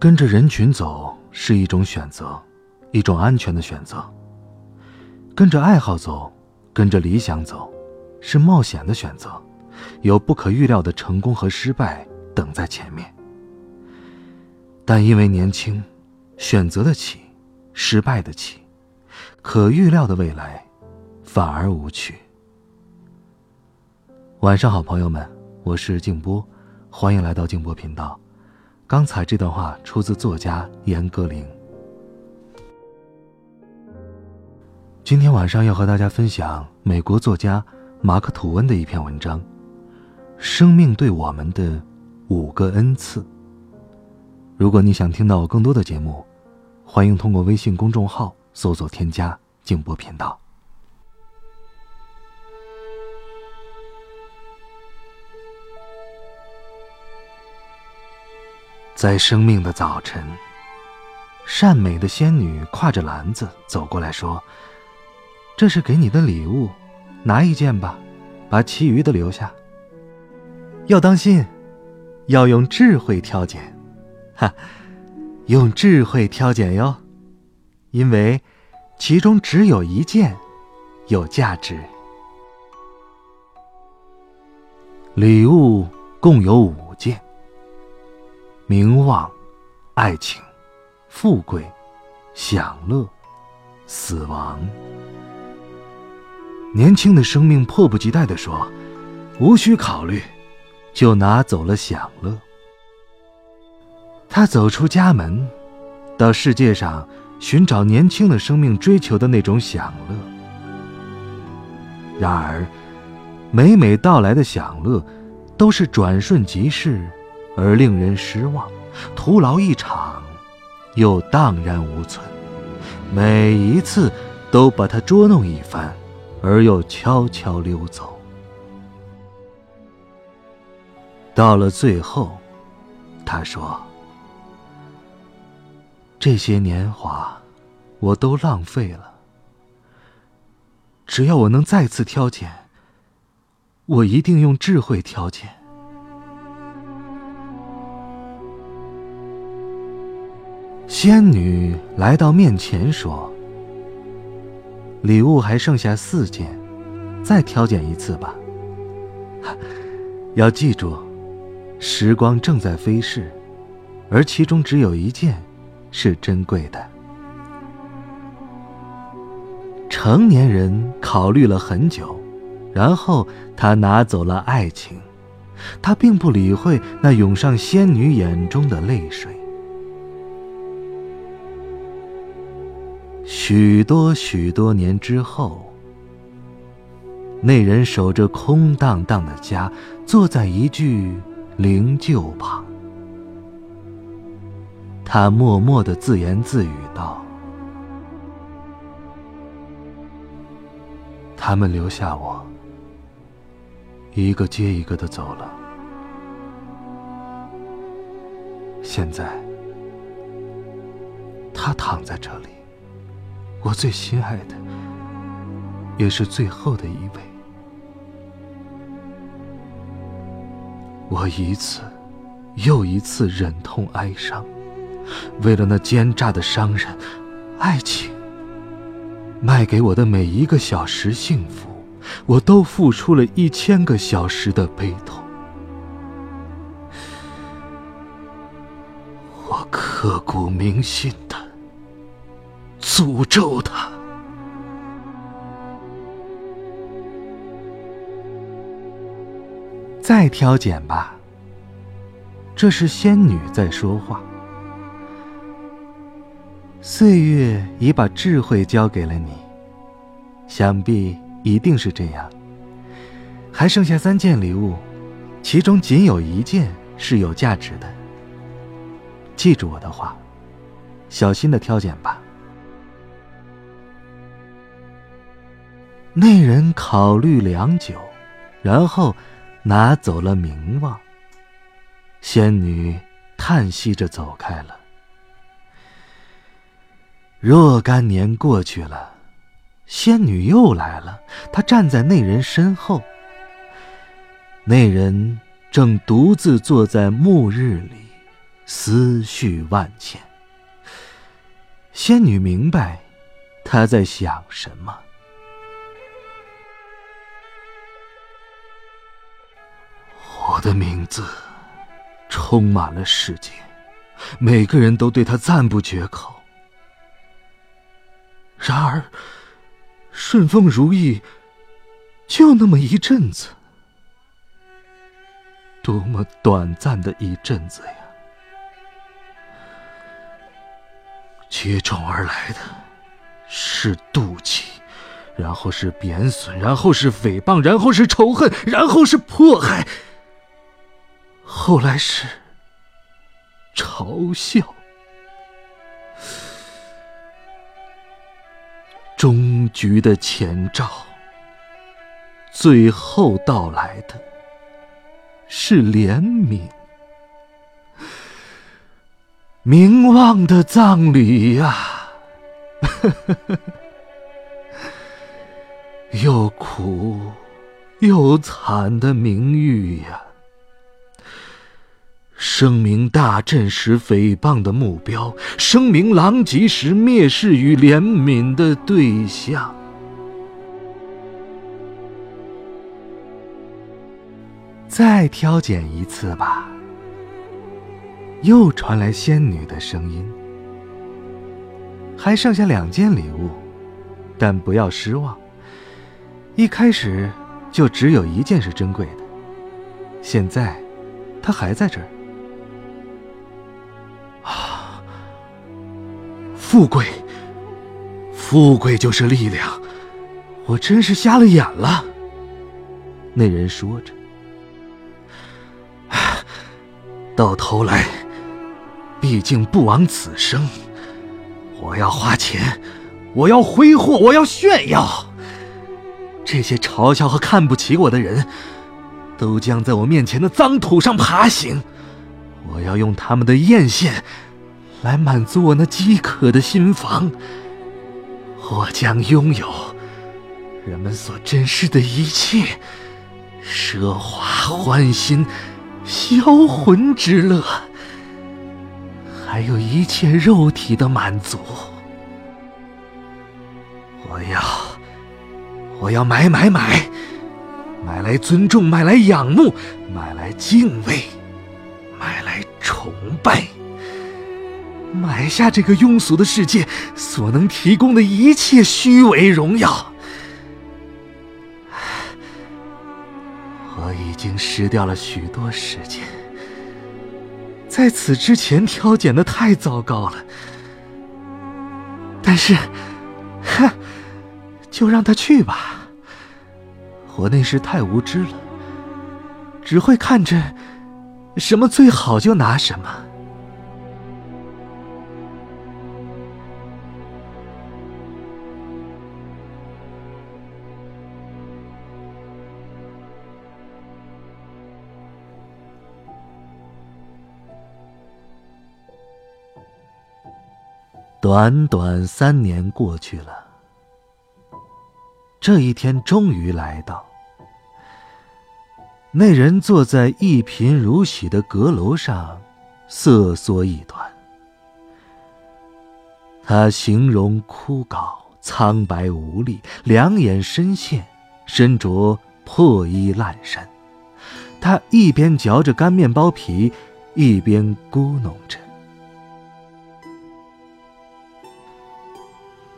跟着人群走是一种选择，一种安全的选择；跟着爱好走，跟着理想走，是冒险的选择，有不可预料的成功和失败等在前面。但因为年轻，选择得起，失败得起，可预料的未来反而无趣。晚上好，朋友们，我是静波，欢迎来到静波频道。刚才这段话出自作家严歌苓。今天晚上要和大家分享美国作家马克·吐温的一篇文章，《生命对我们的五个恩赐》。如果你想听到更多的节目，欢迎通过微信公众号搜索添加“静波频道”。在生命的早晨，善美的仙女挎着篮子走过来说：“这是给你的礼物，拿一件吧，把其余的留下。要当心，要用智慧挑拣，哈，用智慧挑拣哟，因为其中只有一件有价值。礼物共有五件。”名望、爱情、富贵、享乐、死亡。年轻的生命迫不及待地说：“无需考虑，就拿走了享乐。”他走出家门，到世界上寻找年轻的生命追求的那种享乐。然而，每每到来的享乐，都是转瞬即逝。而令人失望，徒劳一场，又荡然无存。每一次都把他捉弄一番，而又悄悄溜走。到了最后，他说：“这些年华，我都浪费了。只要我能再次挑拣，我一定用智慧挑拣。”仙女来到面前说：“礼物还剩下四件，再挑拣一次吧。要记住，时光正在飞逝，而其中只有一件是珍贵的。”成年人考虑了很久，然后他拿走了爱情，他并不理会那涌上仙女眼中的泪水。许多许多年之后，那人守着空荡荡的家，坐在一具灵柩旁。他默默的自言自语道：“他们留下我，一个接一个的走了。现在，他躺在这里。”我最心爱的，也是最后的一位。我一次又一次忍痛哀伤，为了那奸诈的商人，爱情卖给我的每一个小时幸福，我都付出了一千个小时的悲痛。我刻骨铭心。诅咒他！再挑拣吧。这是仙女在说话。岁月已把智慧交给了你，想必一定是这样。还剩下三件礼物，其中仅有一件是有价值的。记住我的话，小心的挑拣吧。那人考虑良久，然后拿走了名望。仙女叹息着走开了。若干年过去了，仙女又来了。她站在那人身后。那人正独自坐在暮日里，思绪万千。仙女明白他在想什么。我的名字充满了世界，每个人都对他赞不绝口。然而，顺风如意，就那么一阵子，多么短暂的一阵子呀！接踵而来的是妒忌，然后是贬损，然后是诽谤，然后是仇恨，然后是迫害，后来是嘲笑。终局的前兆，最后到来的是怜悯。名望的葬礼呀，又苦又惨的名誉呀。声名大振时诽谤的目标，声名狼藉时蔑视与怜悯的对象。再挑拣一次吧。又传来仙女的声音。还剩下两件礼物，但不要失望。一开始就只有一件是珍贵的，现在，它还在这儿。富贵，富贵就是力量，我真是瞎了眼了。那人说着，到头来，毕竟不枉此生。我要花钱，我要挥霍，我要炫耀。这些嘲笑和看不起我的人，都将在我面前的脏土上爬行。我要用他们的艳羡。来满足我那饥渴的心房。我将拥有人们所珍视的一切奢华欢欣、销魂之乐，还有一切肉体的满足。我要，我要买买买，买来尊重，买来仰慕，买来敬畏，买来崇拜。买下这个庸俗的世界所能提供的一切虚伪荣耀。我已经失掉了许多时间，在此之前挑拣的太糟糕了。但是，哼，就让他去吧。我那时太无知了，只会看着什么最好就拿什么。短短三年过去了，这一天终于来到。那人坐在一贫如洗的阁楼上，瑟缩一团。他形容枯槁、苍白无力，两眼深陷，身着破衣烂衫。他一边嚼着干面包皮，一边咕哝着。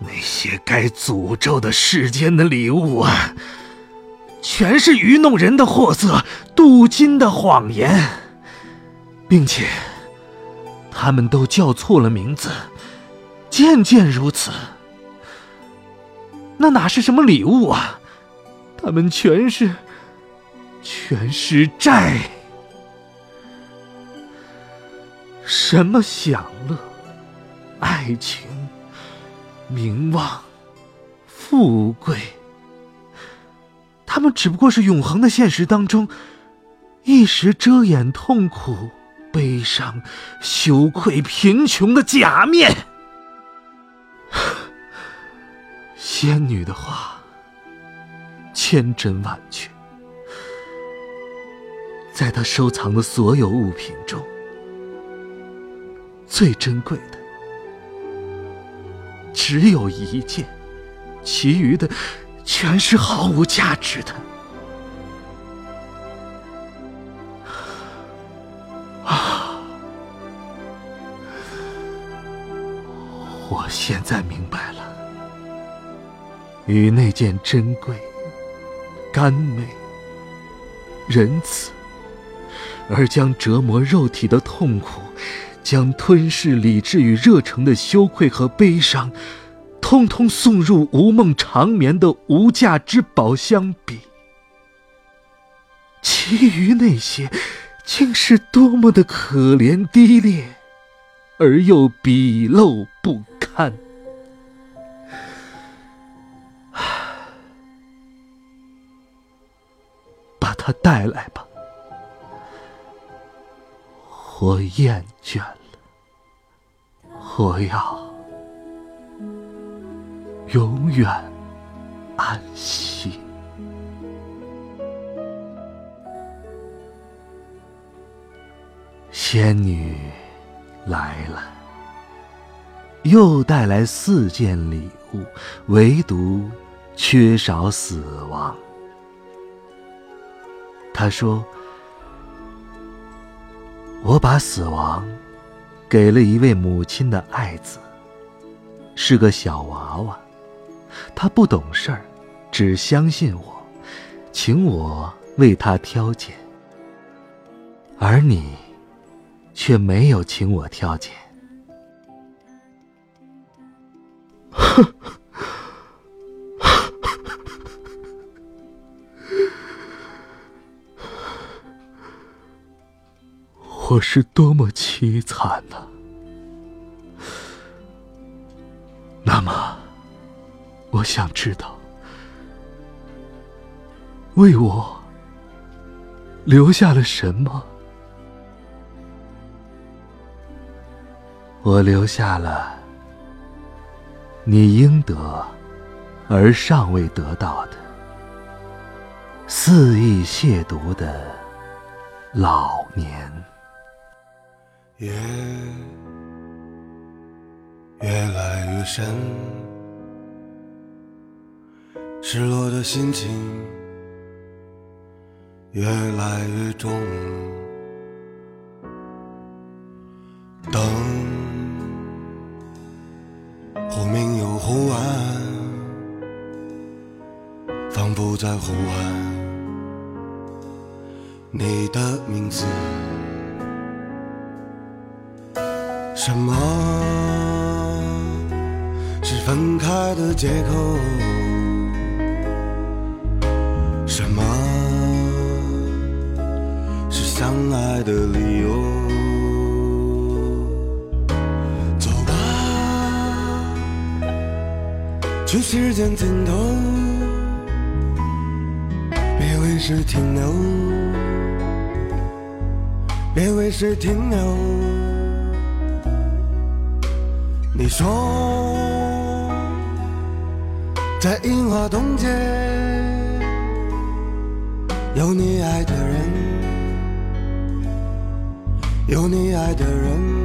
那些该诅咒的世间的礼物啊，全是愚弄人的货色，镀金的谎言，并且他们都叫错了名字，件件如此。那哪是什么礼物啊？他们全是，全是债。什么享乐、爱情、名望、富贵，他们只不过是永恒的现实当中一时遮掩痛苦、悲伤、羞愧、贫穷的假面。仙女的话，千真万确。在她收藏的所有物品中，最珍贵的只有一件，其余的全是毫无价值的。啊！我现在明白了，与那件珍贵、甘美、仁慈。而将折磨肉体的痛苦，将吞噬理智与热诚的羞愧和悲伤，通通送入无梦长眠的无价之宝相比，其余那些，竟是多么的可怜低劣，而又鄙陋不堪。把它带来吧。我厌倦了，我要永远安息。仙女来了，又带来四件礼物，唯独缺少死亡。她说。我把死亡给了一位母亲的爱子，是个小娃娃，他不懂事儿，只相信我，请我为他挑拣，而你却没有请我挑拣。我是多么凄惨呐！我想知道，为我留下了什么？我留下了你应得而尚未得到的，肆意亵渎的老年。夜越来越深，失落的心情越来越重。灯忽明又忽暗，仿佛在呼唤你的名字。什么是分开的借口？什么是相爱的理由？走吧，去时间尽头，别为谁停留，别为谁停留。你说，在樱花洞街有你爱的人，有你爱的人。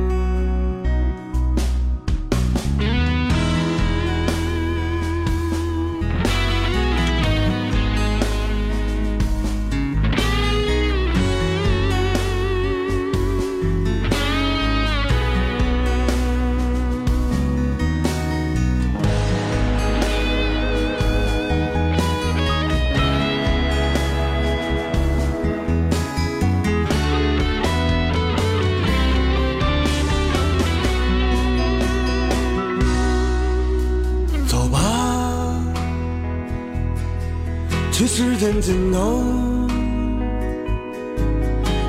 天尽头，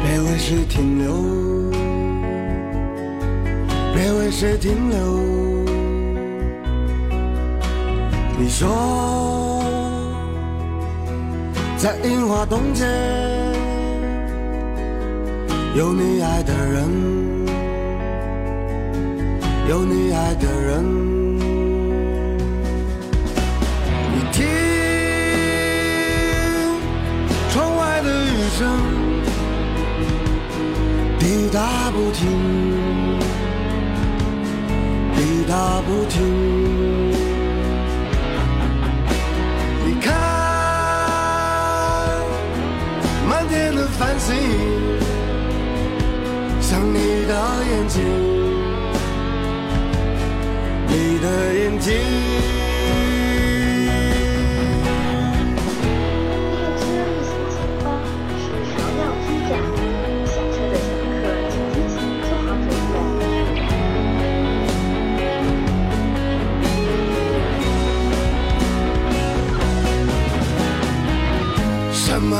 别为谁停留，别为谁停留。你说，在樱花东街有你爱的人，有你爱的人。声滴答不停，滴答不停。你看，满天的繁星，像你的眼睛，你的眼睛。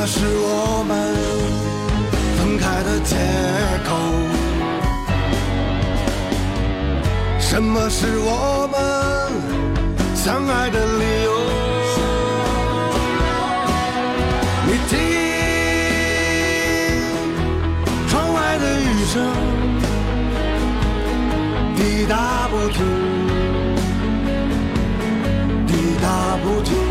什么是我们分开的借口？什么是我们相爱的理由？你听，窗外的雨声滴答不停，滴答不停。